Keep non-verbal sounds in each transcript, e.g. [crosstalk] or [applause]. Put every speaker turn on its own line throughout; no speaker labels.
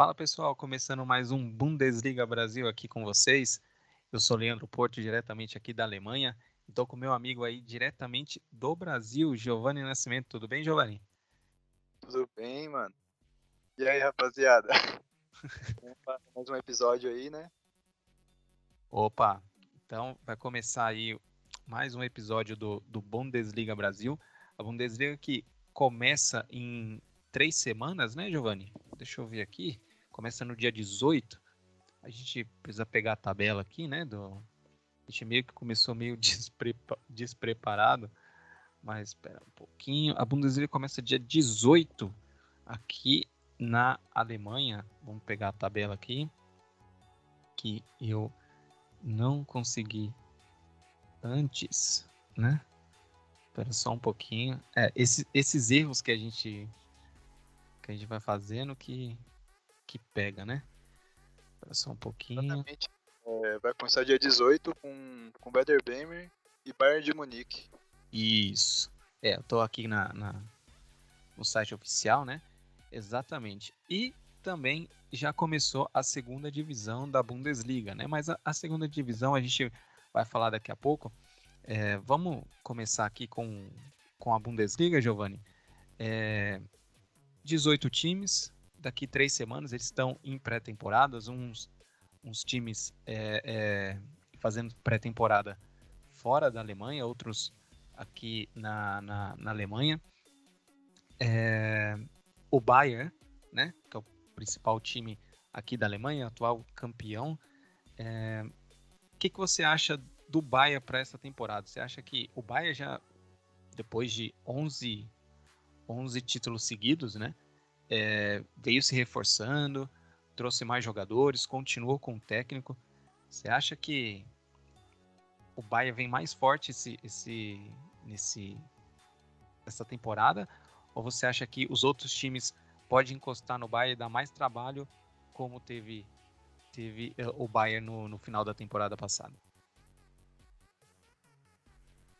Fala pessoal, começando mais um Bundesliga Brasil aqui com vocês. Eu sou Leandro Porto, diretamente aqui da Alemanha. Estou com meu amigo aí diretamente do Brasil, Giovanni Nascimento. Tudo bem, Giovanni?
Tudo bem, mano. E aí, rapaziada? [laughs] mais um episódio aí, né?
Opa, então vai começar aí mais um episódio do, do Bundesliga Brasil. A Bundesliga que começa em três semanas, né, Giovanni? Deixa eu ver aqui começa no dia 18. A gente precisa pegar a tabela aqui, né? Do... A gente meio que começou meio [laughs] desprepa... despreparado. Mas espera um pouquinho. A Bundesliga começa dia 18 aqui na Alemanha. Vamos pegar a tabela aqui. Que eu não consegui antes, né? Espera só um pouquinho. É, esses, esses erros que a gente que a gente vai fazendo que que pega, né? Espera só um pouquinho. Exatamente.
É, vai começar dia 18 com, com Werder Bremer e Bayern de Munique.
Isso. É, eu tô aqui na, na, no site oficial, né? Exatamente. E também já começou a segunda divisão da Bundesliga, né? Mas a, a segunda divisão a gente vai falar daqui a pouco. É, vamos começar aqui com, com a Bundesliga, Giovanni. É, 18 times, daqui três semanas eles estão em pré-temporadas, uns, uns times é, é, fazendo pré-temporada fora da Alemanha, outros aqui na, na, na Alemanha. É, o Bayern, né, que é o principal time aqui da Alemanha, atual campeão. É, o que, que você acha do Bayern para essa temporada? Você acha que o Bayern já, depois de 11, 11 títulos seguidos, né, é, veio se reforçando, trouxe mais jogadores, continuou com o técnico. Você acha que o Bahia vem mais forte esse, esse, nesse, temporada? Ou você acha que os outros times podem encostar no Bahia e dar mais trabalho, como teve, teve eh, o Bayern no, no final da temporada passada?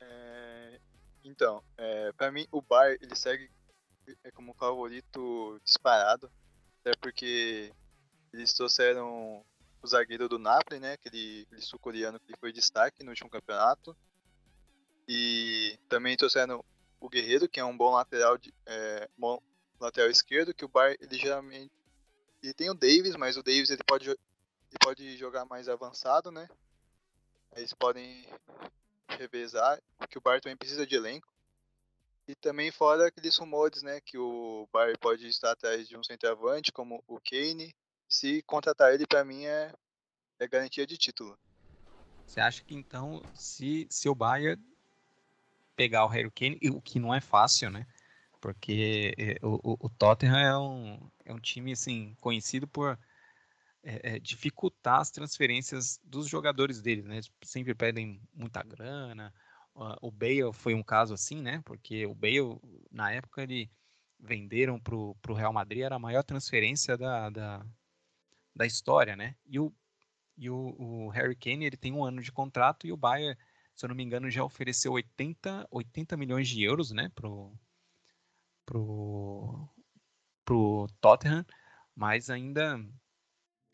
É, então, é, para mim o Bayern ele segue é como favorito disparado, até porque eles trouxeram o zagueiro do Napoli, né, aquele, aquele sul-coreano que foi destaque no último campeonato, e também trouxeram o Guerreiro, que é um bom lateral, de, é, bom lateral esquerdo, que o Bar, ele geralmente, ele tem o Davis, mas o Davis ele pode, ele pode jogar mais avançado, né, eles podem revezar, porque o Bar também precisa de elenco, e também fora aqueles rumores, né, que o Bayern pode estar atrás de um centroavante como o Kane. Se contratar ele, para mim, é, é garantia de título.
Você acha que então, se, se o Bayern pegar o Harry Kane, o que não é fácil, né? Porque é, o, o, Tottenham é um, é um time assim, conhecido por é, é, dificultar as transferências dos jogadores deles, né? Sempre pedem muita grana, o Bale foi um caso assim, né? Porque o Bale, na época, ele venderam para o Real Madrid, era a maior transferência da, da, da história, né? E, o, e o, o, Harry Kane, ele tem um ano de contrato e o Bayern, se eu não me engano, já ofereceu 80, 80 milhões de euros, né? Pro, pro, pro Tottenham, mas ainda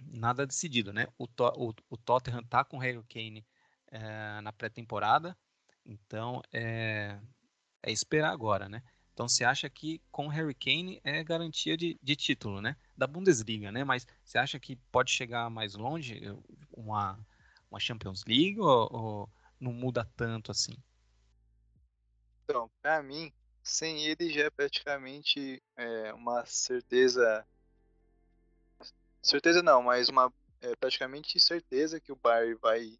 nada decidido, né? O, o, o Tottenham tá com o Harry Kane é, na pré-temporada, então, é, é esperar agora, né? Então, você acha que com Harry Kane é garantia de, de título, né? Da Bundesliga, né? Mas você acha que pode chegar mais longe uma, uma Champions League ou, ou não muda tanto assim?
Então, para mim, sem ele já é praticamente é, uma certeza. Certeza não, mas uma é, praticamente certeza que o Bayern vai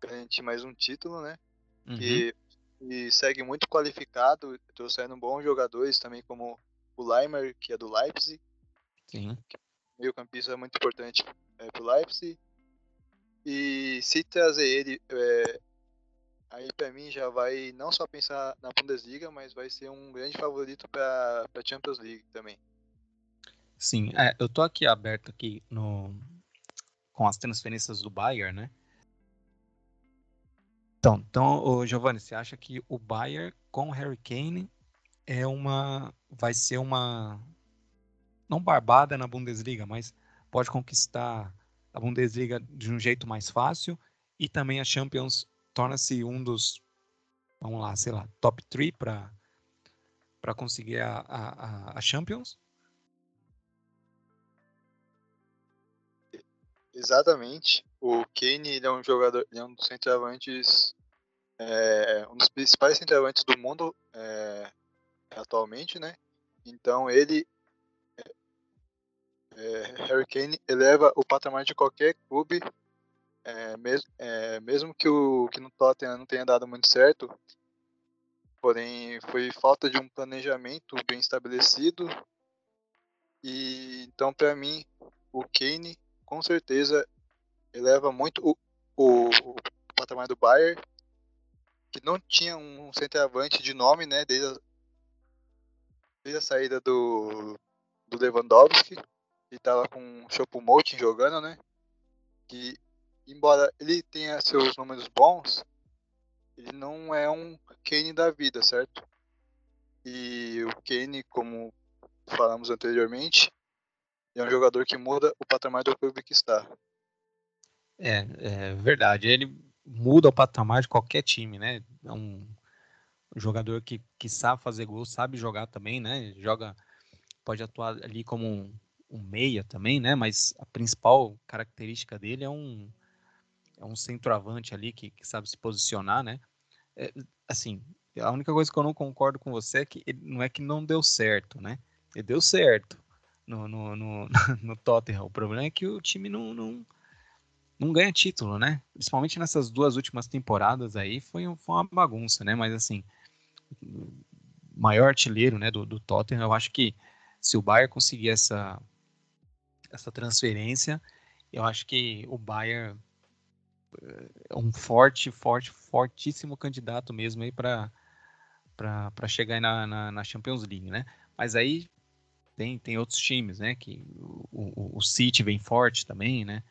garantir mais um título, né? uhum. que, e segue muito qualificado, trouxeram bons jogadores também, como o Leimer, que é do Leipzig.
Sim.
Meio campista é muito importante é, pro Leipzig. E se trazer ele, é, aí para mim já vai não só pensar na Bundesliga, mas vai ser um grande favorito para a Champions League também.
Sim, é, eu tô aqui aberto aqui no com as transferências do Bayern, né? Então, então, Giovanni, você acha que o Bayern com o Harry Kane é uma vai ser uma não barbada na Bundesliga, mas pode conquistar a Bundesliga de um jeito mais fácil e também a Champions torna-se um dos vamos lá, sei lá, top 3 para conseguir a, a, a Champions?
Exatamente. O Kane ele é um jogador, é um dos centroavantes, é, um dos principais centroavantes do mundo é, atualmente, né? Então ele, é, Harry Kane eleva o patamar de qualquer clube, é, mesmo, é, mesmo que o que no Tottenham não tenha dado muito certo. Porém, foi falta de um planejamento bem estabelecido. E então, para mim, o Kane com certeza eleva muito o, o, o patamar do Bayern, que não tinha um centroavante de nome, né, desde a, desde a saída do, do Lewandowski, e estava com o Choupo-Moting jogando, né, que embora ele tenha seus números bons, ele não é um Kane da vida, certo? E o Kane, como falamos anteriormente, é um jogador que muda o patamar do clube que está.
É, é verdade. Ele muda o patamar de qualquer time, né? É um jogador que, que sabe fazer gol, sabe jogar também, né? Joga, pode atuar ali como um, um meia também, né? Mas a principal característica dele é um, é um centroavante ali que, que sabe se posicionar, né? É, assim, a única coisa que eu não concordo com você é que ele, não é que não deu certo, né? Ele deu certo no, no, no, [laughs] no Tottenham. O problema é que o time não, não, não ganha título, né? Principalmente nessas duas últimas temporadas aí, foi, foi uma bagunça, né? Mas assim, maior artilheiro né, do, do Tottenham, eu acho que se o Bayern conseguir essa, essa transferência, eu acho que o Bayern é um forte, forte, fortíssimo candidato mesmo aí para para chegar na, na, na, Champions League, né? Mas aí tem, tem outros times, né? Que o, o, o City vem forte também, né?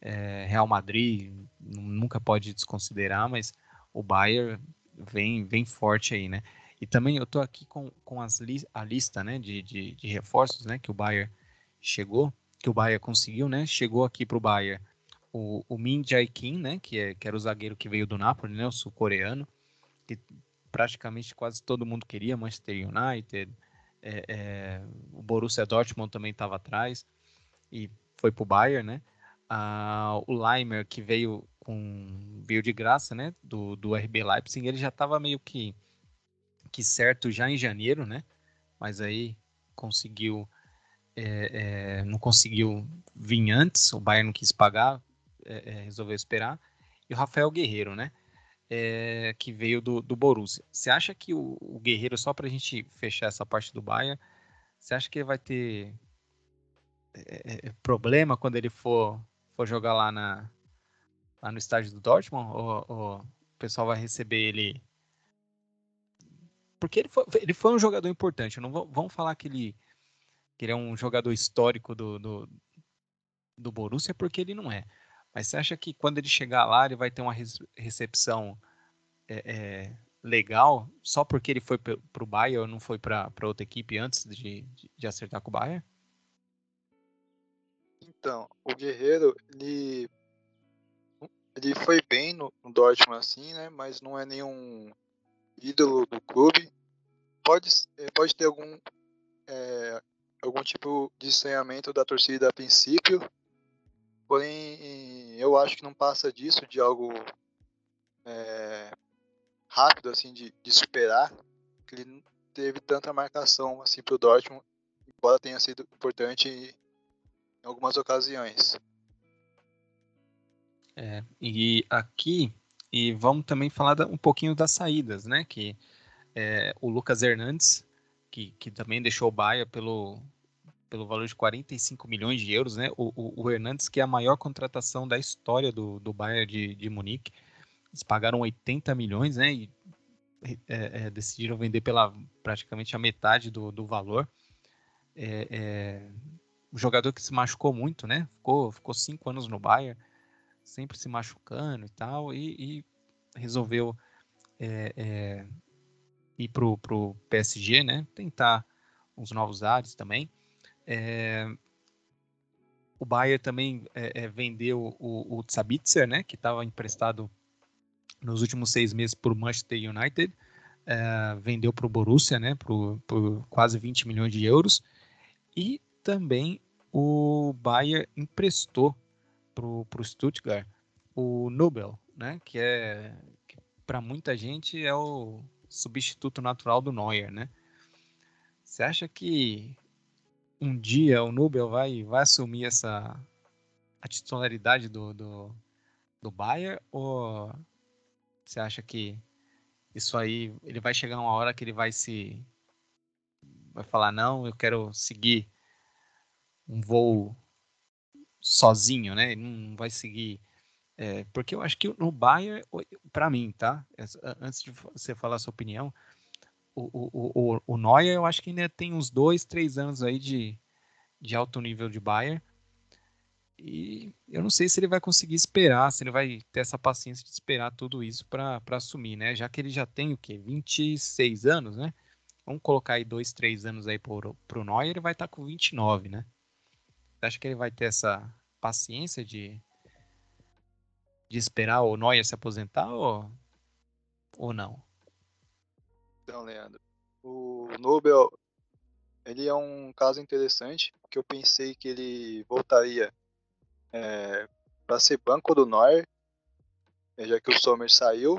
É, Real Madrid nunca pode desconsiderar, mas o Bayern vem, vem forte aí, né? E também eu tô aqui com, com as li a lista, né? De, de, de, reforços, né? Que o Bayern chegou, que o Bayern conseguiu, né? Chegou aqui para o Bayern o, o Min Jae Kim, né? Que, é, que era o zagueiro que veio do Napoli, né? O sul-coreano, que praticamente quase todo mundo queria, Manchester United, é, é, o Borussia Dortmund também estava atrás e foi para o Bayern, né? Ah, o Leimer, que veio com veio de graça, né? Do, do RB Leipzig, ele já estava meio que, que certo já em janeiro, né? Mas aí conseguiu é, é, não conseguiu vir antes, o Bayern não quis pagar, é, é, resolveu esperar. E o Rafael Guerreiro, né? é, que veio do, do Borussia. Você acha que o, o Guerreiro, só para a gente fechar essa parte do Bayern, você acha que ele vai ter é, é, problema quando ele for, for jogar lá, na, lá no estádio do Dortmund? Ou, ou o pessoal vai receber ele porque ele foi, ele foi um jogador importante. Não vamos falar que ele, que ele é um jogador histórico do, do, do Borussia, porque ele não é. Mas você acha que quando ele chegar lá, ele vai ter uma recepção é, é, legal só porque ele foi para o Bayern ou não foi para outra equipe antes de, de, acertar com o Bayern?
Então, o Guerreiro, ele, ele foi bem no, no Dortmund assim, né? Mas não é nenhum ídolo do clube. Pode, é, pode ter algum, é, algum tipo de estranhamento da torcida a princípio, Porém, eu acho que não passa disso, de algo é, rápido, assim, de, de superar, que ele não teve tanta marcação, assim, pro Dortmund, embora tenha sido importante em algumas ocasiões.
É, e aqui, e vamos também falar um pouquinho das saídas, né, que é, o Lucas Hernandes, que, que também deixou o Bahia pelo, pelo valor de 45 milhões de euros, né? O, o, o Hernandes, que é a maior contratação da história do, do Bayern de, de Munique, eles pagaram 80 milhões, né? E é, é, decidiram vender pela praticamente a metade do, do valor. É, é, um jogador que se machucou muito, né? Ficou, ficou cinco anos no Bayern, sempre se machucando e tal, e, e resolveu é, é, ir pro, pro PSG, né? Tentar uns novos ares também. É, o Bayern também é, é, vendeu o, o Sabitzer, né? Que estava emprestado nos últimos seis meses por Manchester United. É, vendeu para o Borussia, né? Por, por quase 20 milhões de euros. E também o Bayern emprestou para o Stuttgart o Nobel, né? Que é para muita gente é o substituto natural do Neuer, né? Você acha que um dia o Nubel vai, vai assumir essa a titularidade do, do, do Bayern ou você acha que isso aí ele vai chegar uma hora que ele vai se vai falar não, eu quero seguir um voo sozinho, né? Ele não vai seguir é, porque eu acho que no Bayern, para mim, tá? Antes de você falar a sua opinião, o, o, o, o Neuer, eu acho que ainda tem uns dois, três anos aí de, de alto nível de Bayern. E eu não sei se ele vai conseguir esperar, se ele vai ter essa paciência de esperar tudo isso para assumir, né? Já que ele já tem o quê? 26 anos, né? Vamos colocar aí dois, três anos aí pro, pro Neuer, ele vai estar tá com 29, né? Você acha que ele vai ter essa paciência de, de esperar o Neuer se aposentar ou, ou não?
Então, Leandro, o Nobel ele é um caso interessante, que eu pensei que ele voltaria é, para ser banco do Neuer, é, já que o Sommer saiu.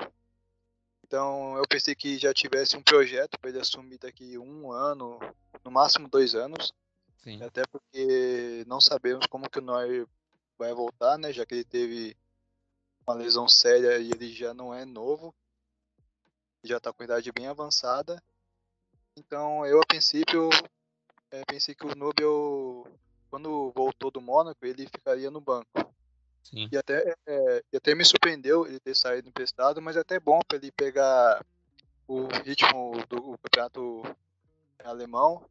Então eu pensei que já tivesse um projeto para ele assumir daqui um ano, no máximo dois anos. Sim. Até porque não sabemos como que o Neuer vai voltar, né? Já que ele teve uma lesão séria e ele já não é novo já está com idade bem avançada. Então eu a princípio é, pensei que o Nubel, quando voltou do Mônaco, ele ficaria no banco. Sim. E até, é, e até me surpreendeu ele ter saído emprestado, mas é até bom para ele pegar o ritmo do campeonato alemão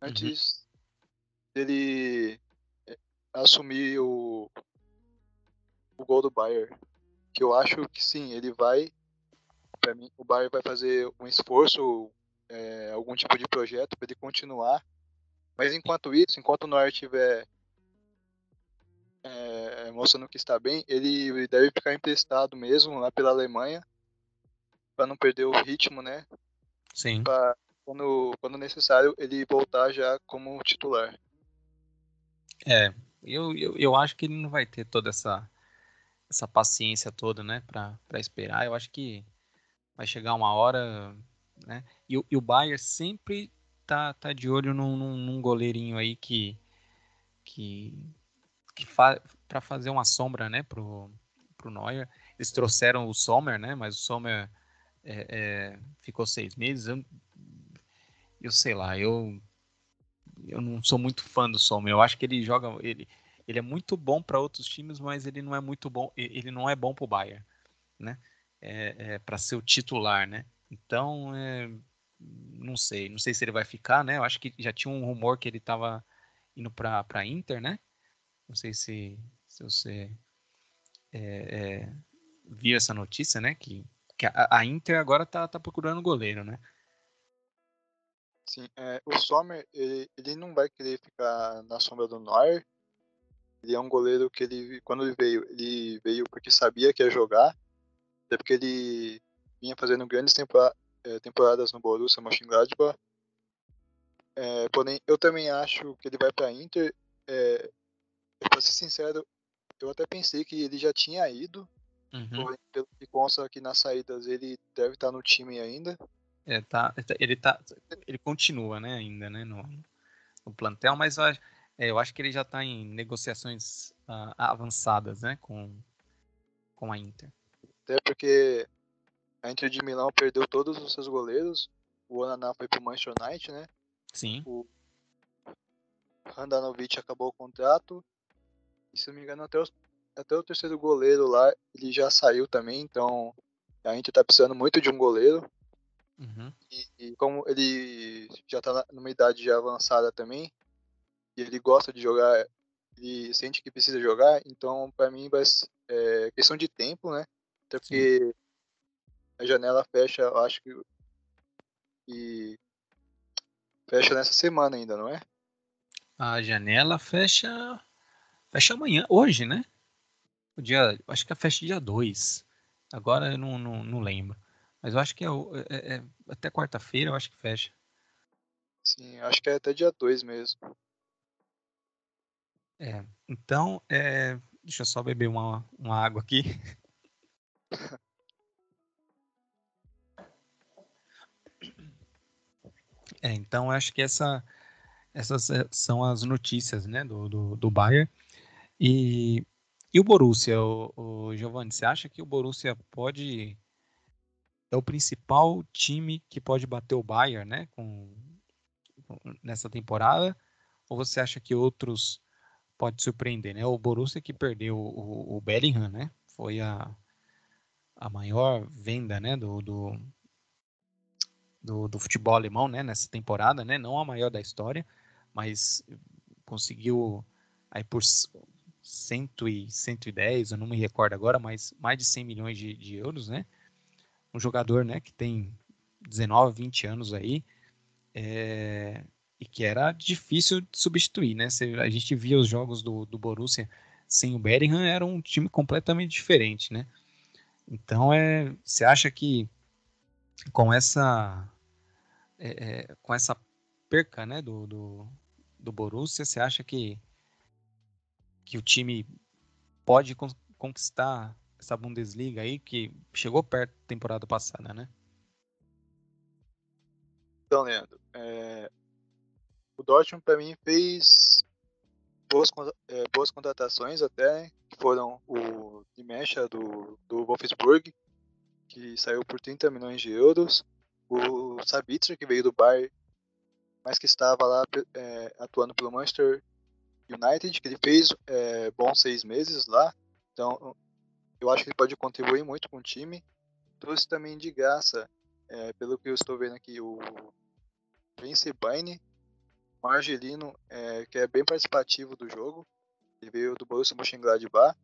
antes uhum. dele é, assumir o, o gol do Bayern. Que eu acho que sim, ele vai para mim, o Bayern vai fazer um esforço, é, algum tipo de projeto para ele continuar. Mas enquanto isso, enquanto o Neuer estiver é, mostrando que está bem, ele deve ficar emprestado mesmo lá pela Alemanha para não perder o ritmo, né?
Sim.
Pra, quando, quando necessário, ele voltar já como titular.
É, eu, eu, eu acho que ele não vai ter toda essa, essa paciência toda, né, para esperar. Eu acho que vai chegar uma hora, né? E, e o Bayern sempre tá, tá de olho num, num, num goleirinho aí que que, que fa, para fazer uma sombra, né, pro pro Neuer. Eles trouxeram o Sommer, né? Mas o Sommer é, é, ficou seis meses. Eu, eu sei lá, eu eu não sou muito fã do Sommer. Eu acho que ele joga ele ele é muito bom para outros times, mas ele não é muito bom. Ele não é bom para o Bayern, né? É, é, para ser o titular, né? Então, é, não sei, não sei se ele vai ficar, né? Eu acho que já tinha um rumor que ele estava indo para para Inter, né? Não sei se, se você é, é, viu essa notícia, né? Que, que a, a, Inter agora tá, tá procurando goleiro, né?
Sim, é, o Sommer, ele, ele não vai querer ficar na sombra do Neuer. Ele é um goleiro que ele, quando ele veio, ele veio porque sabia que ia jogar até porque ele vinha fazendo grandes é, temporadas no Borussia Mönchengladbach. É, porém, eu também acho que ele vai para Inter. É, para ser sincero, eu até pensei que ele já tinha ido. Uhum. Porém, pelo que consta aqui nas saídas, ele deve estar no time ainda.
É, tá, ele tá, ele continua, né, ainda, né, no, no plantel, mas eu, é, eu acho que ele já está em negociações uh, avançadas, né, com, com a Inter.
Até porque a Inter de Milão perdeu todos os seus goleiros. O Onaná foi pro Manchester United, né?
Sim.
O Handanovic acabou o contrato. E se não me engano, até, os, até o terceiro goleiro lá, ele já saiu também. Então, A gente tá precisando muito de um goleiro.
Uhum.
E, e, como ele já tá numa idade já avançada também, e ele gosta de jogar, ele sente que precisa jogar, então para mim vai ser é, questão de tempo, né? Até porque Sim. a janela fecha, eu acho que. E fecha nessa semana ainda, não é?
A janela fecha. Fecha amanhã, hoje, né? O dia. Acho que a fecha dia 2. Agora eu não, não, não lembro. Mas eu acho que é, é, é até quarta-feira, eu acho que fecha.
Sim, acho que é até dia 2 mesmo.
É, então, é, deixa eu só beber uma, uma água aqui. [laughs] É, então acho que essa, essas eh, são as notícias né, do, do, do Bayern. E, e o Borussia, o, o Giovanni, você acha que o Borussia pode é o principal time que pode bater o Bayern, né, com, nessa temporada? Ou você acha que outros pode surpreender, né? O Borussia que perdeu o, o Bellingham, né? Foi a, a maior venda, né, do, do, do, do futebol alemão, né, nessa temporada, né? Não a maior da história, mas conseguiu aí por cento e 110, eu não me recordo agora, mas mais de 100 milhões de, de euros, né? Um jogador, né, que tem 19, 20 anos aí, é, e que era difícil de substituir, né? Se a gente via os jogos do, do Borussia sem o Bellingham, era um time completamente diferente, né? Então, é, você acha que com essa é, é, com essa perca, né, do, do, do Borussia, você acha que que o time pode conquistar essa Bundesliga aí, que chegou perto da temporada passada, né?
Então, Leandro, é... o Dortmund para mim fez boas, é, boas contratações até, que foram o Dimecha do, do Wolfsburg, que saiu por 30 milhões de euros, o Sabitzer, que veio do Bayern, mas que estava lá é, atuando pelo Manchester United, que ele fez é, bons seis meses lá. Então, eu acho que ele pode contribuir muito com o time. Trouxe também de graça, é, pelo que eu estou vendo aqui, o Vince Baine, um é, que é bem participativo do jogo. Ele veio do Borussia Mönchengladbach.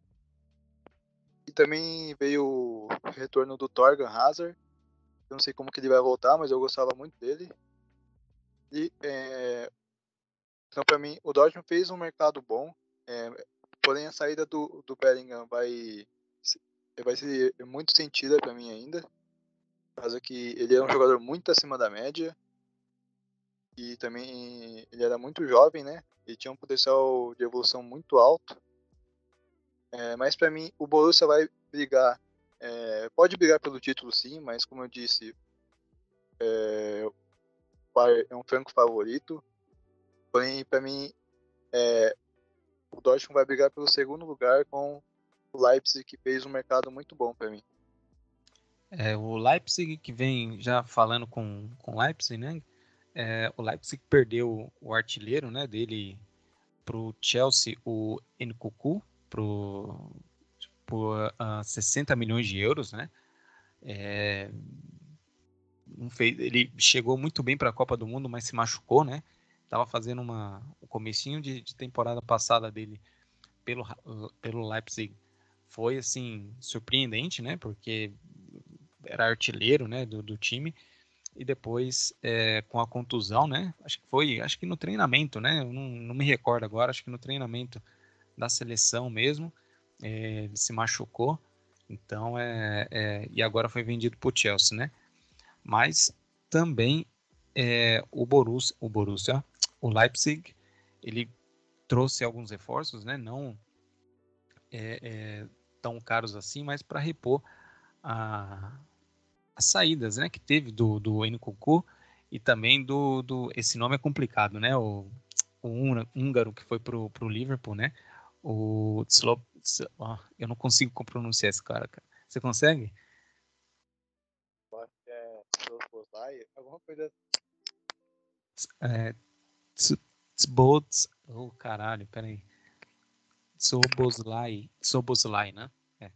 E também veio o retorno do Torgan Hazard. Eu não sei como que ele vai voltar, mas eu gostava muito dele. E é, então, para mim, o Dortmund fez um mercado bom, é, porém a saída do, do Bellingham vai, vai ser muito sentida para mim ainda, causa que ele é um jogador muito acima da média e também ele era muito jovem, né? Ele tinha um potencial de evolução muito alto. É, mas para mim, o Borussia vai brigar, é, pode brigar pelo título sim, mas como eu disse, é, é um franco favorito. Porém, para mim, é, o Dortmund vai brigar pelo segundo lugar com o Leipzig, que fez um mercado muito bom para mim.
É, o Leipzig que vem já falando com o Leipzig, né? É, o Leipzig perdeu o artilheiro, né, dele pro Chelsea, o Nkuku, pro por uh, 60 milhões de euros, né? É, fez, ele chegou muito bem para a Copa do Mundo, mas se machucou, né? estava fazendo uma, o comecinho de, de, temporada passada dele pelo, pelo Leipzig foi assim surpreendente, né? Porque era artilheiro, né, do, do time e depois é, com a contusão, né? Acho que foi, acho que no treinamento, né? Não, não me recordo agora, acho que no treinamento da seleção mesmo, é, ele se machucou. Então é, é e agora foi vendido para o Chelsea, né? Mas também é, o Borussia, o Borussia, o Leipzig, ele trouxe alguns reforços, né? Não é, é, tão caros assim, mas para repor a, as saídas, né? Que teve do do Nkunku e também do, do esse nome é complicado, né? O, o húngaro que foi pro, pro Liverpool, né? O oh, eu não consigo pronunciar esse cara, cara. Você consegue?
É alguma coisa.
É, Tsbots. Oh, caralho, peraí. Soboslai. Soboslai, né? É.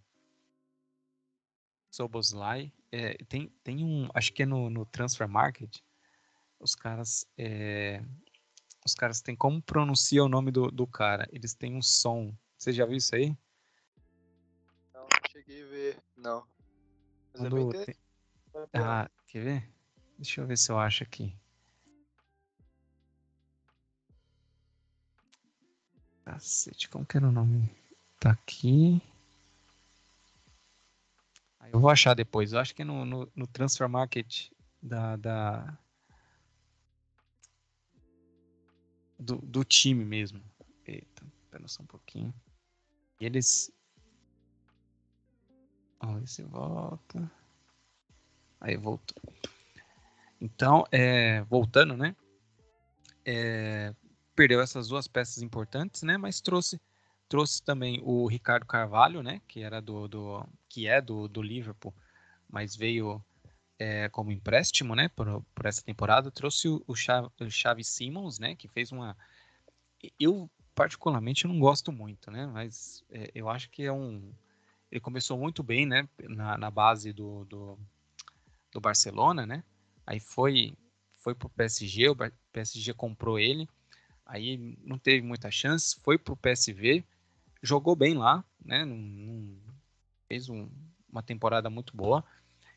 Soboslai. É, tem, tem um, acho que é no, no Transfer Market, os caras, é, os caras têm como pronuncia o nome do, do cara. Eles têm um som. Você já viu isso aí?
Não, não cheguei a ver, não. Mas é
Quando
bem
tem- Ah, quer ver? Deixa eu ver se eu acho aqui. Cacete, como que era o nome? Tá aqui. Eu vou achar depois. Eu acho que é no, no, no Transfer Market da, da do, do time mesmo. Eita, pera só um pouquinho. E eles. Vamos ver se volta. Aí voltou. Então, é, voltando, né? É, perdeu essas duas peças importantes, né? Mas trouxe trouxe também o Ricardo Carvalho, né? Que era do, do que é do, do Liverpool, mas veio é, como empréstimo, né? Por, por essa temporada. Trouxe o, o, Cha- o Xavi Simons, né? Que fez uma eu particularmente não gosto muito, né? Mas é, eu acho que é um ele começou muito bem, né? Na, na base do, do do Barcelona, né? Aí foi foi pro PSG, o PSG comprou ele, aí não teve muita chance, foi pro PSV, jogou bem lá, né? Fez um- uma temporada muito boa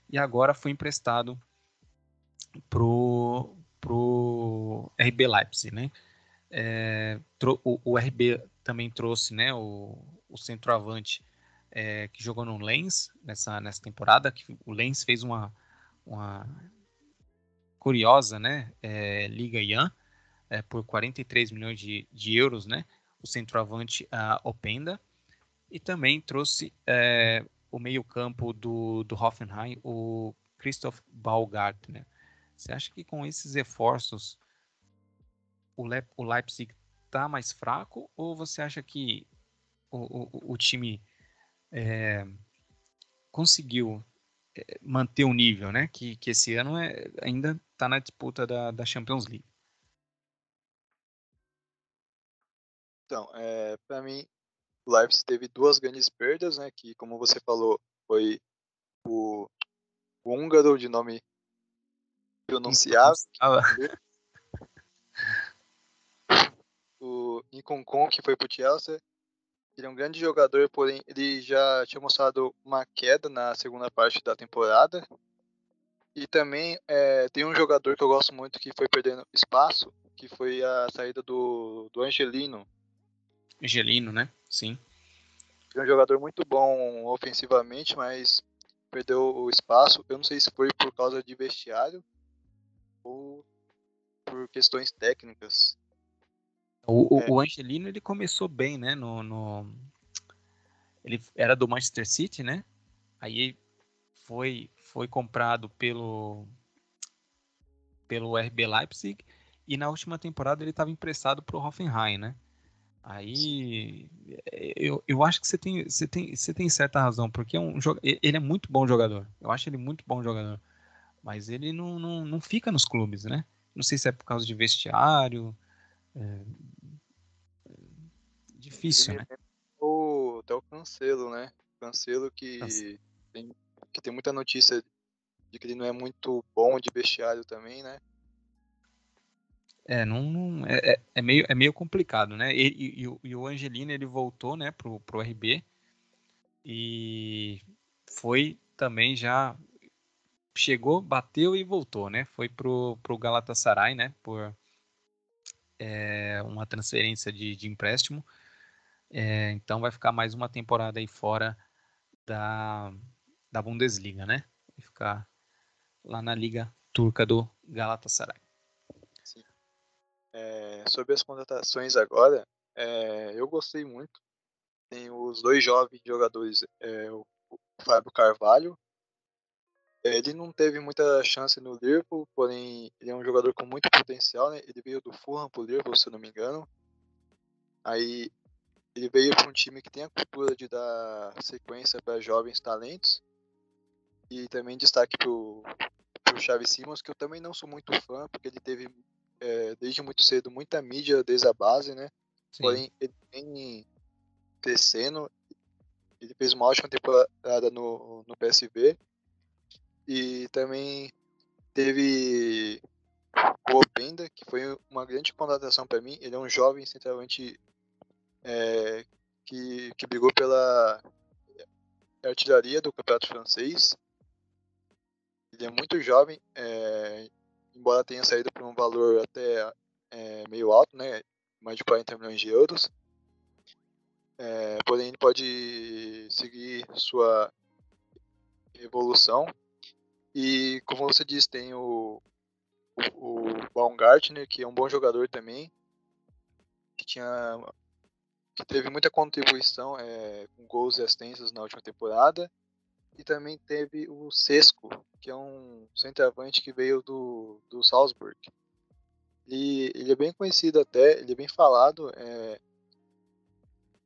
e agora foi emprestado pro pro RB Leipzig, né? É, o, o RB também trouxe, né? O, o centroavante é, que jogou no Lens nessa nessa temporada, que o Lens fez uma uma curiosa, né? É, Liga Ian é, por 43 milhões de, de euros, né? O centroavante a Openda e também trouxe é, o meio-campo do, do Hoffenheim, o Christoph Baumgartner. Você acha que com esses reforços o, Le o Leipzig está mais fraco ou você acha que o, o, o time é, conseguiu é, manter o nível, né? Que, que esse ano é, ainda está na disputa da, da Champions League.
Então, é, para mim, o Leipzig teve duas grandes perdas, né? Que, como você falou, foi o, o húngaro de nome pronunciável, o Inconcon, que foi pro Chelsea. Ele é um grande jogador, porém ele já tinha mostrado uma queda na segunda parte da temporada. E também é, tem um jogador que eu gosto muito que foi perdendo espaço, que foi a saída do, do Angelino.
Angelino, né? Sim.
Ele é um jogador muito bom ofensivamente, mas perdeu o espaço. Eu não sei se foi por causa de vestiário ou por questões técnicas.
O, o,
É.
o Angelino ele começou bem, né? No, no- Ele era do Manchester City, né? Aí foi, foi comprado pelo pelo RB Leipzig e na última temporada ele estava emprestado para o Hoffenheim, né? Aí eu, eu acho que você tem, você, tem, você tem certa razão, porque é um, ele é muito bom jogador. Eu acho ele muito bom jogador. Mas ele não, não, não fica nos clubes, né? Não sei se é por causa de vestiário. é, Difícil,
Ele
né?
lembra o, até o Cancelo, né? Cancelo que
Cancelo.
tem, que tem muita notícia de que ele não é muito bom de vestiário também, né?
É, não, não- é, é- é meio, é meio complicado, né? E, e- e o- Angelino, ele voltou, né, pro, pro RB e foi também já chegou, bateu e voltou, né? Foi pro, pro Galatasaray, né, por é, uma transferência de, de empréstimo. É, então vai ficar mais uma temporada aí fora da, da Bundesliga, né? Vai ficar lá na liga turca do Galatasaray.
É, sobre as contratações agora, é, eu gostei muito. Tem os dois jovens jogadores, é, o, o Fábio Carvalho. Ele não teve muita chance no Liverpool, porém ele é um jogador com muito potencial, né? Ele veio do Fulham pro Liverpool, se eu não me engano. Aí ele veio para um time que tem a cultura de dar sequência para jovens talentos. E também destaque pro, pro Xavi Simons, que eu também não sou muito fã, porque ele teve é, desde muito cedo muita mídia desde a base, né?
Sim.
Porém, ele vem crescendo. Ele fez uma ótima temporada no, no PSV. E também teve o Openda, que foi uma grande contratação para mim. Ele é um jovem centralmente é, que, que brigou pela artilharia do campeonato francês. Ele é muito jovem, é, embora tenha saído por um valor até é, meio alto, né, mais de 40 milhões de euros. É, porém, ele pode seguir sua evolução. E, como você disse, tem o, o, o Baumgartner, que é um bom jogador também, que tinha que teve muita contribuição é, com gols e assistências na última temporada. E também teve o Sesco, que é um centroavante que veio do, do Salzburg. Ele, ele é bem conhecido até, ele é bem falado. É,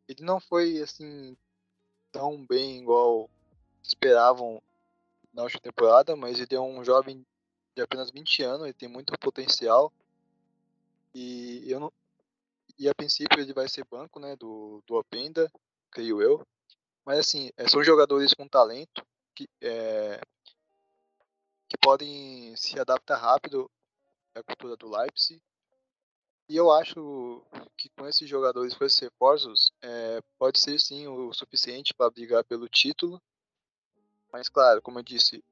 ele não foi assim tão bem igual esperavam na última temporada, mas ele é um jovem de apenas 20 anos, ele tem muito potencial. E eu não e a princípio ele vai ser banco, né, do do Openda, creio eu. Mas assim, é, são jogadores com talento que é, que podem se adaptar rápido à cultura do Leipzig. E eu acho que com esses jogadores, com esses reforços, é, pode ser sim o suficiente para brigar pelo título. Mas claro, como eu disse,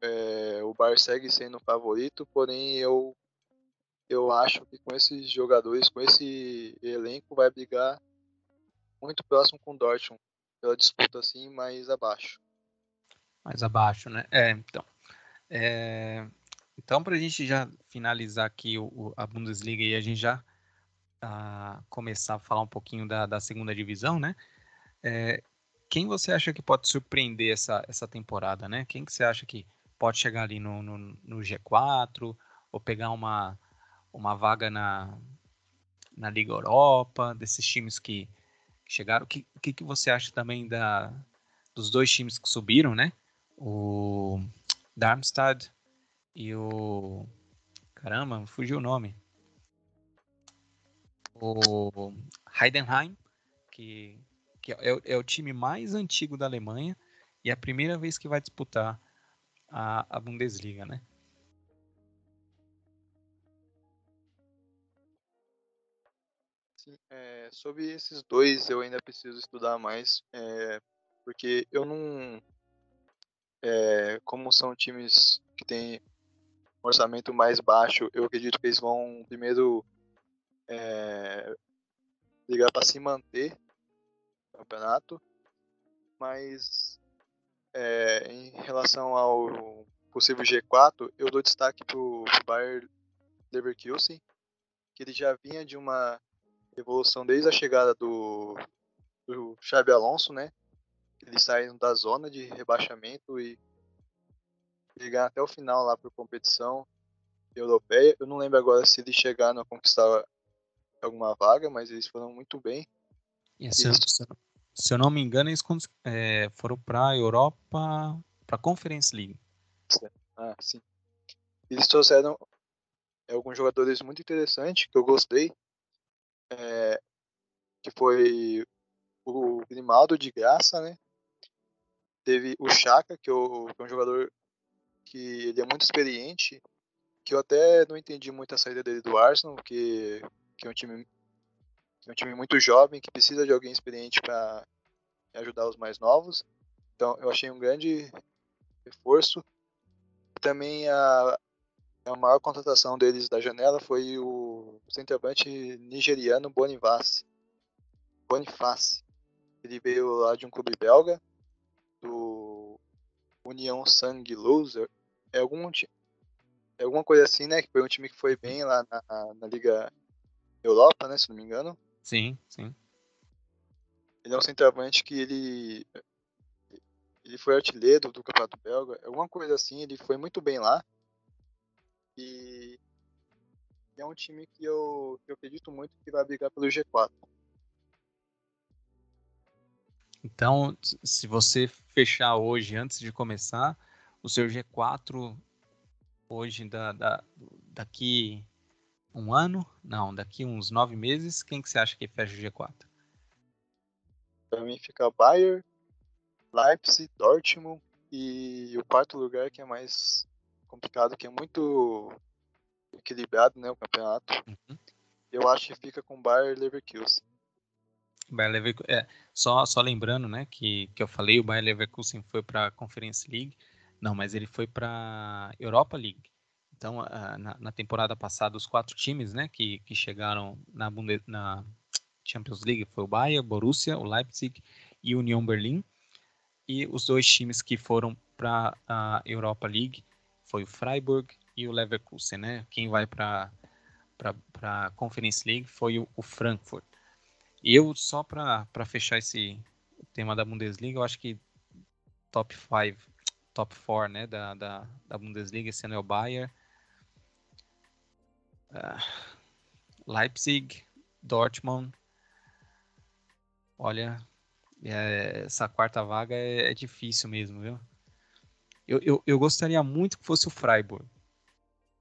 é, o Bar segue sendo o favorito, porém eu eu acho que com esses jogadores, com esse elenco, vai brigar muito próximo com o Dortmund pela disputa assim mais abaixo.
Mais abaixo, né? É, então. É, então, para a gente já finalizar aqui o, a Bundesliga e a gente já uh, começar a falar um pouquinho da, da segunda divisão, né? É, quem você acha que pode surpreender essa, essa temporada, né? Quem que você acha que pode chegar ali no, no, no G4 ou pegar uma, uma vaga na, na Liga Europa, desses times que chegaram. O que, que, que você acha também da, dos dois times que subiram, né? O Darmstadt e o. Caramba, fugiu o nome. O Heidenheim, que, que é, é, o time mais antigo da Alemanha e é a primeira vez que vai disputar a, a Bundesliga, né?
Sim, é, sobre esses dois eu ainda preciso estudar mais, é, porque eu não. É, como são times que têm um orçamento mais baixo, eu acredito que eles vão primeiro ligar para se manter no campeonato, mas em relação ao possível G4, eu dou destaque para o Bayer Leverkusen, que ele já vinha de uma evolução desde a chegada do, do Xabi Alonso, né? Eles saíram da zona de rebaixamento e chegar até o final lá para competição europeia. Eu não lembro agora se eles chegaram a conquistar alguma vaga, mas eles foram muito bem.
E, se, eles... se, eu não me engano, eles é, foram para a Europa, para a Conference League.
Ah, sim. Eles trouxeram alguns jogadores muito interessantes que eu gostei é, que foi o Grimaldo de graça, né? Teve o Chaka, que, eu, que é um jogador que ele é muito experiente, que eu até não entendi muito a saída dele do Arsenal, que, que é um time é um time muito jovem, que precisa de alguém experiente para ajudar os mais novos. Então eu achei um grande reforço. Também a, a maior contratação deles da janela foi o centroavante nigeriano Boniface. Boniface. Ele veio lá de um clube belga, do União Sangue Loser. É, algum, é alguma coisa assim, né? Que foi um time que foi bem lá na, na Liga Europa, né? Se não me engano.
Sim, sim.
Ele é um centroavante que ele ele foi artilheiro do Campeonato Belga, alguma coisa assim, ele foi muito bem lá. E é um time que eu, que eu acredito muito que vai brigar pelo G4.
Então, se você fechar hoje, antes de começar, o seu G4 hoje, da, da, daqui um ano, não, daqui uns nove meses, quem que você acha que fecha o G4?
Para mim fica Bayern, Leipzig, Dortmund, E o quarto lugar, que é mais complicado, que é muito equilibrado, né, o campeonato. Uhum. Eu acho que fica com o Bayer Leverkusen.
Bayer Leverkusen, é, só, só lembrando, né, que, que eu falei, o Bayer Leverkusen foi para a Conference League, não, mas ele foi para Europa League. Então, na, na, temporada passada, os quatro times, né, que, que chegaram na, Bundes, na Champions League foi o Bayern, Borussia, o Leipzig e o Union Berlin. E os dois times que foram para a Europa League foi o Freiburg e o Leverkusen, né? Quem vai para para Conference League foi o, o Frankfurt. Eu só para fechar esse tema da Bundesliga, eu acho que top 5, top 4, né, da, da, da Bundesliga esse ano é o Bayern, uh, Leipzig, Dortmund. Olha, é, essa quarta vaga é, é, difícil mesmo, viu? Eu, eu, eu, gostaria muito que fosse o Freiburg,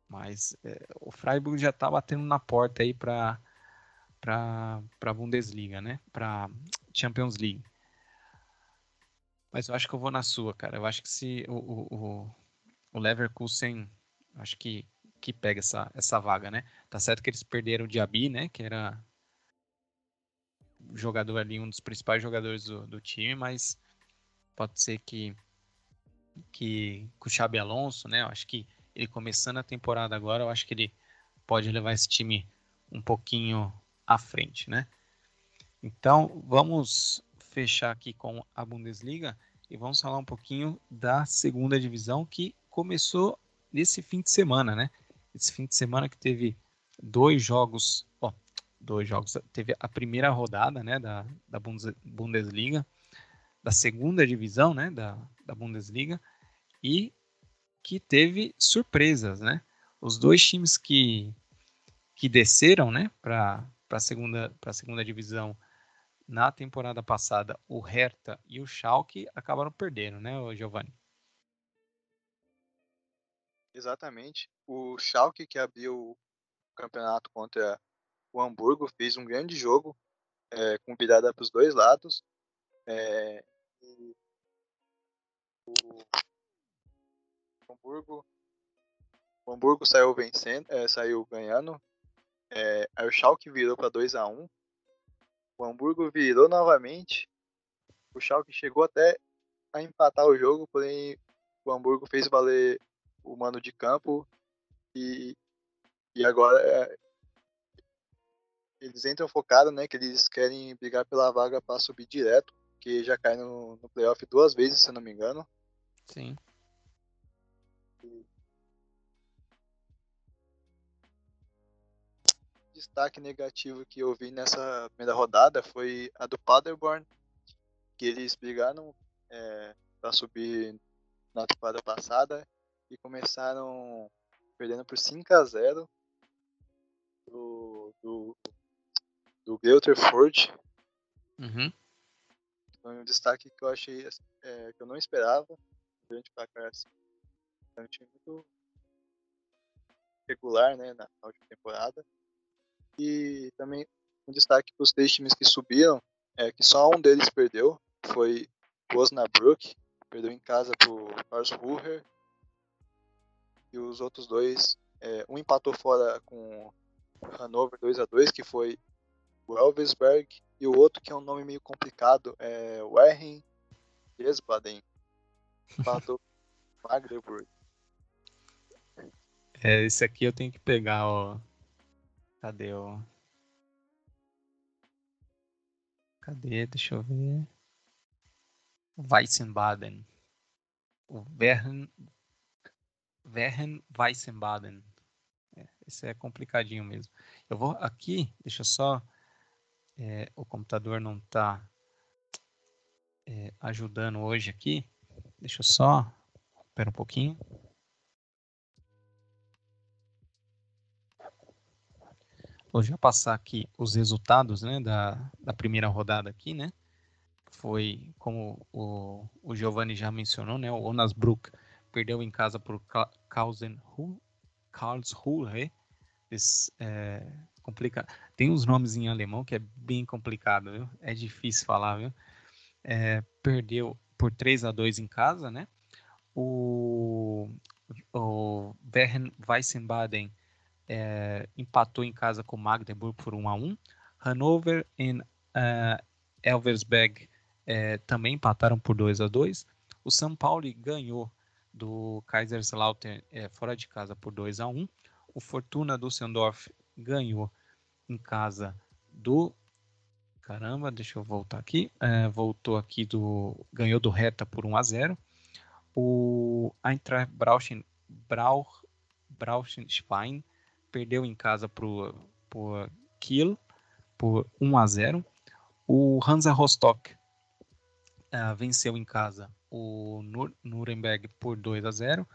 mas é, o Freiburg já tá batendo na porta aí para para Bundesliga, né? Para Champions League. Mas eu acho que eu vou na sua, cara. Eu acho que se o, o, o Leverkusen, acho que, que pega essa, essa vaga, né? Tá certo que eles perderam o Diaby, né? Que era jogador ali, um dos principais jogadores do, do time, mas pode ser que, que com o Xabi Alonso, né? Eu acho que ele começando a temporada agora, eu acho que ele pode levar esse time um pouquinho à frente, né? Então, vamos fechar aqui com a Bundesliga e vamos falar um pouquinho da segunda divisão que começou nesse fim de semana, né? Esse fim de semana que teve dois jogos dois jogos. Teve a primeira rodada né, da, da Bundesliga, da segunda divisão né, da, da Bundesliga, e que teve surpresas. Né? Os dois times que, que desceram né, para a segunda, segunda divisão na temporada passada, o Hertha e o Schalke, acabaram perdendo, né, Giovanni?
Exatamente. O Schalke, que abriu o campeonato contra o Hamburgo fez um grande jogo, é, com virada para os dois lados. É, o Hamburgo, o Hamburgo saiu vencendo, é, saiu ganhando. É, aí o Schalke virou para 2 a 1 O Hamburgo virou novamente. O Schalke chegou até a empatar o jogo, porém o Hamburgo fez valer o mano de campo e, e agora é, eles entram focados, né? Que eles querem brigar pela vaga para subir direto, que já cai no, no playoff duas vezes, se eu não me engano.
Sim.
Destaque negativo que eu vi nessa primeira rodada foi a do Paderborn, que eles brigaram é, para subir na temporada passada e começaram perdendo por 5 a 0 do, do do Ford.
Uhum.
Foi um destaque que eu achei é, que eu não esperava durante o placar assim. É um time muito regular né, na última temporada. E também um destaque para os três times que subiram é que só um deles perdeu, foi o Osnabrück, perdeu em casa para o Karlsruher. E os outros dois, é, um empatou fora com Hannover 2 a 2 que foi o Elvisberg, e o outro que é um nome meio complicado é o Erren Empatou Magdeburg.
É, esse aqui eu tenho que pegar, ó. Cadê o. Cadê? Deixa eu ver. Weissenbaden. O Wern. Wern Weissenbaden. É, esse é complicadinho mesmo. Eu vou aqui, deixa eu só é, o computador não está é, ajudando hoje aqui. Deixa eu só. Espera um pouquinho. Vou já passar aqui os resultados né, da, da primeira rodada aqui, né? Foi, como o, o Giovanni já mencionou, né? O Onasbruck perdeu em casa por Karlsruhe. Karlsruhe. É, complicado. Tem uns nomes em alemão que é bem complicado, viu? É difícil falar, viu? É, perdeu por 3 a 2 em casa, né? o, o Bern Weissenbaden é, empatou em casa com Magdeburg por 1 a 1. Hannover e uh, Elversberg é, também empataram por 2 a 2. O São Paulo ganhou do Kaiserslautern é, fora de casa por 2 a 1. O Fortuna Düsseldorf ganhou em casa do caramba, deixa eu voltar aqui. É, voltou aqui do ganhou do Hertha por 1 a 0. O Eintracht Braunschweig, Braunschweig perdeu em casa por, por Kiel por 1 a 0. O Hansa Rostock uh, venceu em casa o Nuremberg por 2 a 0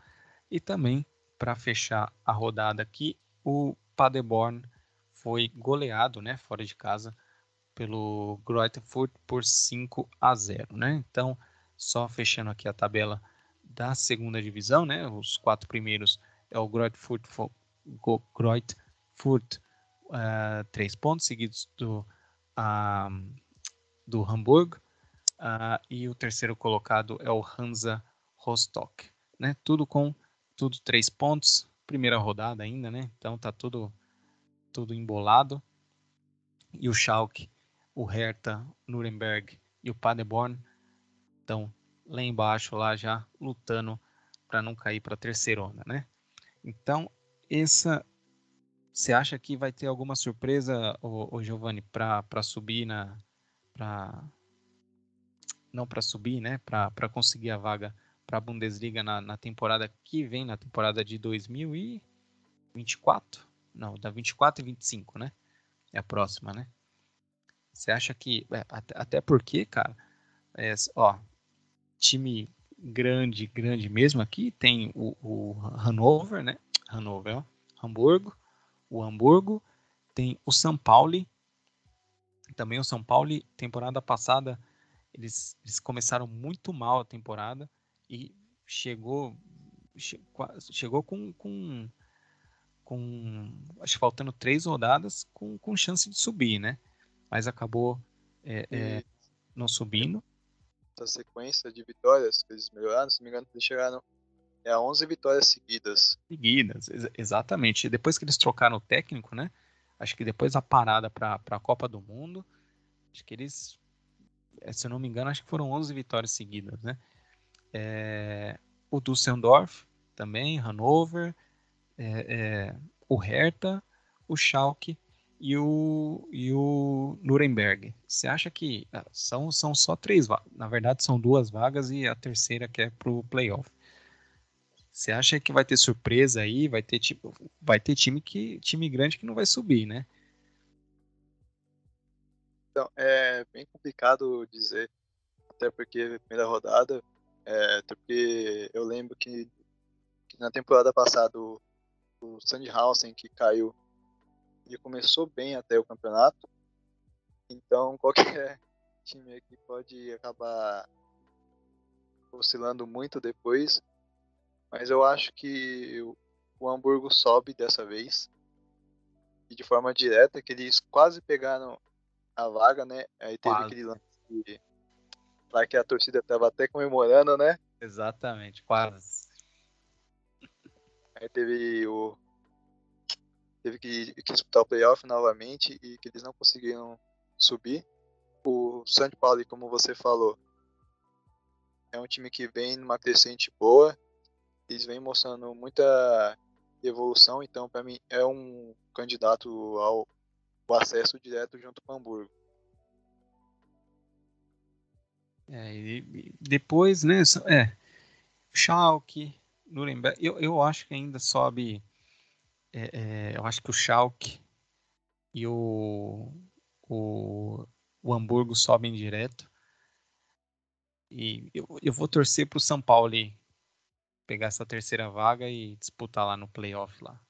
e também para fechar a rodada aqui o Paderborn foi goleado, né, fora de casa pelo Greuther Fürth por 5 a 0, né? Então, só fechando aqui a tabela da segunda divisão, né? Os quatro primeiros é o Greuther Fürth uh, três pontos seguidos do uh, do Hamburgo uh, e o terceiro colocado é o Hansa Rostock, né? Tudo com tudo três pontos, primeira rodada ainda, né? Então tá tudo tudo embolado. E o Schalke, o Hertha, Nuremberg e o Paderborn estão lá embaixo lá já lutando para não cair para a terceira onda, né? Então, essa você acha que vai ter alguma surpresa, o, Giovanni, para subir na para não para subir, né, para conseguir a vaga para a Bundesliga na, na, temporada que vem, na temporada de 2024? Não, da 24 e 25, né? É a próxima, né? Você acha que. É, até, porque, cara, é, ó, time grande, grande mesmo aqui, tem o, o Hannover, né? Hannover, ó, Hamburgo, o Hamburgo, tem o São Paulo, também o São Paulo, temporada passada eles, eles começaram muito mal a temporada e chegou chegou com, com, com acho faltando três rodadas com, com chance de subir, né? Mas acabou é, é, não subindo.
Essa sequência de vitórias que eles melhoraram, se não me engano, eles chegaram é, a 11 vitórias seguidas.
Seguidas, ex exatamente. Depois que eles trocaram o técnico, né? Acho que depois da parada para a Copa do Mundo, acho que eles é, se eu não me engano, acho que foram 11 vitórias seguidas, né? É, o Düsseldorf também, Hannover, é, é, o Hertha, o Schalke e o, e o Nuremberg. Você acha que ah, são, são só três vagas? Na verdade, são duas vagas e a terceira que é para o playoff. Você acha que vai ter surpresa aí? Vai ter, tipo, vai ter time, que, time grande que não vai subir, né?
Então, é bem complicado dizer, até porque primeira rodada, é, até porque eu lembro que, que na temporada passada o, o Sandhausen que caiu, ele começou bem até o campeonato, então [laughs] qualquer time aqui pode acabar oscilando muito depois, mas eu acho que o, Hamburgo sobe dessa vez e de forma direta, que eles quase pegaram a vaga, né? Aí teve quase. aquele lance lá que a torcida tava até comemorando, né?
Exatamente, quase.
Aí teve o. Teve que, que disputar o playoff novamente e que eles não conseguiram subir. O São Paulo, como você falou, é um time que vem numa crescente boa. Eles vêm mostrando muita evolução, então para mim é um candidato ao o acesso direto junto com o Hamburgo.
É, e depois, né, é, Schalke, Nuremberg, eu, eu acho que ainda sobe, é, é, eu acho que o Schalke e o, o, o Hamburgo sobem direto, e eu, eu vou torcer para o São Paulo pegar essa terceira vaga e disputar lá no playoff lá.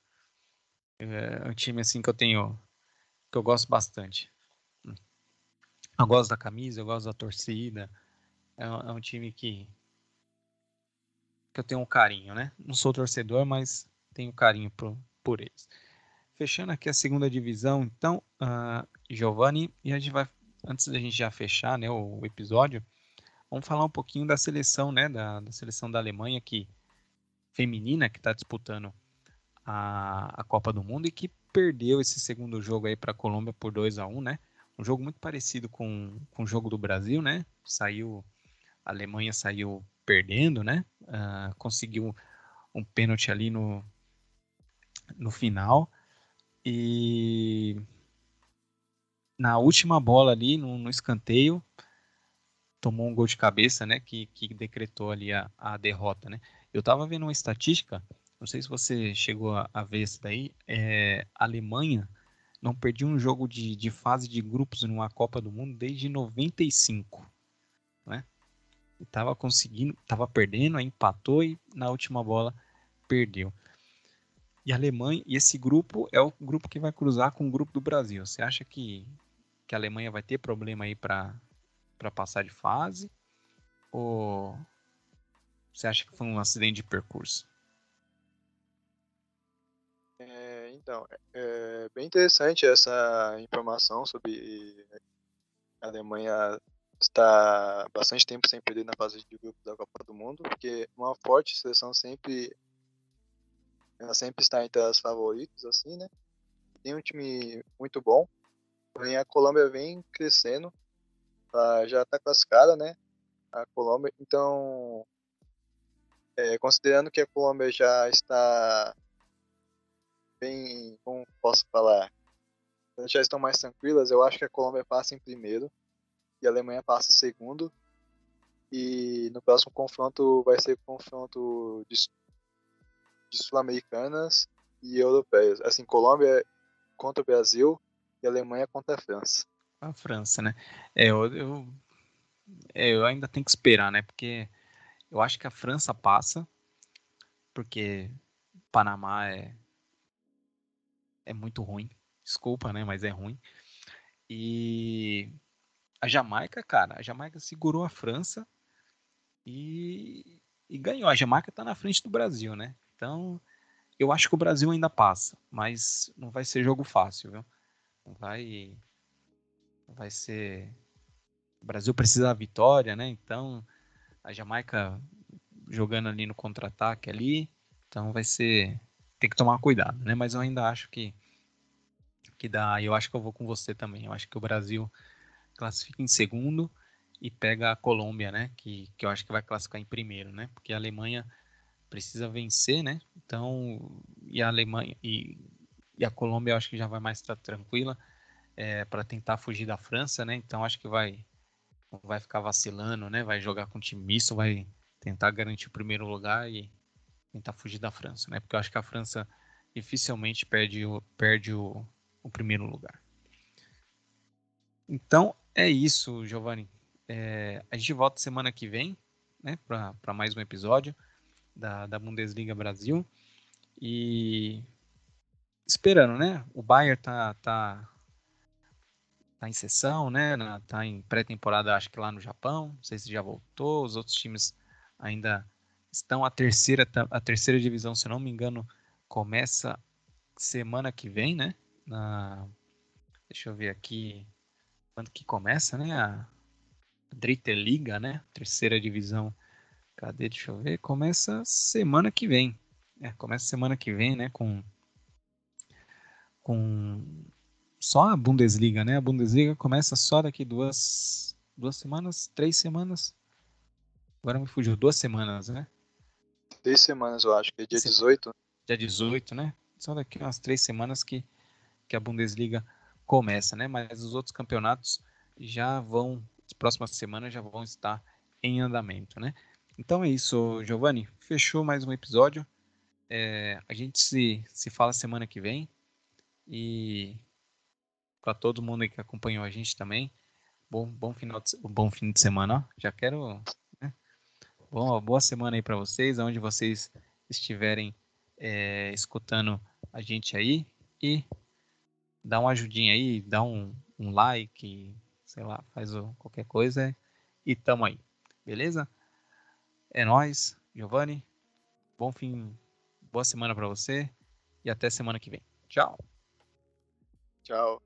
É um time assim que eu tenho que eu gosto bastante. Eu gosto da camisa, eu gosto da torcida. É, é um time que, que eu tenho um carinho, né? Não sou torcedor, mas tenho carinho por, por eles. Fechando aqui a segunda divisão, então, uh, Giovanni, e a gente vai, antes da gente já fechar né, o, episódio, vamos falar um pouquinho da seleção, né? Da, da seleção da Alemanha que feminina que está disputando a, a Copa do Mundo e que perdeu esse segundo jogo aí para a Colômbia por 2 a 1 né? Um jogo muito parecido com, com o jogo do Brasil, né? Saiu, a Alemanha saiu perdendo, né? Uh, conseguiu um pênalti ali no, no final e na última bola ali, no, no escanteio, tomou um gol de cabeça, né? Que, que decretou ali a, a derrota, né? Eu tava vendo uma estatística não sei se você chegou a, a ver isso daí. É, Alemanha não perdia um jogo de, de fase de grupos numa Copa do Mundo desde 95. Né? E tava conseguindo, tava perdendo, aí empatou e na última bola perdeu. E Alemanha, e esse grupo é o grupo que vai cruzar com o grupo do Brasil. Você acha que, que a Alemanha vai ter problema aí para passar de fase? Ou você acha que foi um acidente de percurso?
Então, é, é bem interessante essa informação sobre a Alemanha estar bastante tempo sem perder na fase de grupo da Copa do Mundo, porque uma forte seleção sempre ela sempre está entre as favoritas, assim, né? Tem um time muito bom, porém a Colômbia vem crescendo, ela já está classificada, né? A Colômbia, então, é, considerando que a Colômbia já está bem, como posso falar, já estão mais tranquilas, eu acho que a Colômbia passa em primeiro e a Alemanha passa em segundo. E no próximo confronto vai ser confronto de, de sul-americanas e europeias. Assim, Colômbia contra o Brasil e Alemanha contra a França.
A França, né? É, eu, eu, é, eu ainda tenho que esperar, né? Porque eu acho que a França passa, porque Panamá é, é muito ruim. Desculpa, né? Mas é ruim. E a Jamaica, cara, a Jamaica segurou a França e, e ganhou. A Jamaica tá na frente do Brasil, né? Então, eu acho que o Brasil ainda passa, mas não vai ser jogo fácil, viu? Não vai vai ser o Brasil precisa da vitória, né? Então, a Jamaica jogando ali no contra-ataque ali, então vai ser tem que tomar cuidado, né? Mas eu ainda acho que que dá. Eu acho que eu vou com você também. Eu acho que o Brasil classifica em segundo e pega a Colômbia, né? Que, que eu acho que vai classificar em primeiro, né? Porque a Alemanha precisa vencer, né? Então, e a Alemanha e, e a Colômbia eu acho que já vai mais estar tranquila é, para tentar fugir da França, né? Então acho que vai vai ficar vacilando, né? Vai jogar com time misto, vai tentar garantir o primeiro lugar e tentar fugir da França, né? Porque eu acho que a França dificilmente perde o, perde o, o primeiro lugar. Então é isso, Giovanni. É, a gente volta semana que vem, né, para mais um episódio da, da Bundesliga Brasil e esperando, né? O Bayern tá tá tá em sessão, né? Tá em pré-temporada, acho que lá no Japão. Não sei se já voltou. Os outros times ainda estão a terceira a terceira divisão, se não me engano, começa semana que vem, né? Na deixa eu ver aqui quando que começa, né? A Dritte Liga, né? Terceira divisão. Cadê? Deixa eu ver. Começa semana que vem. É, começa semana que vem, né? Com com só a Bundesliga, né? A Bundesliga começa só daqui duas duas semanas, três semanas. Agora me fugiu duas semanas, né?
Três semanas, eu acho, que é dia 18.
Dia 18, né? Só daqui umas três semanas que, que a Bundesliga começa, né? Mas os outros campeonatos já vão, as próximas semanas já vão estar em andamento, né? Então é isso, Giovanni. Fechou mais um episódio. É, a gente se, se fala semana que vem. E para todo mundo que acompanhou a gente também, bom, bom, final de, bom fim de semana. Já quero Bom, boa semana aí para vocês, onde vocês estiverem é, escutando a gente aí e dá uma ajudinha aí, dá um, um like, sei lá, faz qualquer coisa e tamo aí, beleza? É nós, Giovanni. Bom fim, boa semana para você e até semana que vem. Tchau.
Tchau.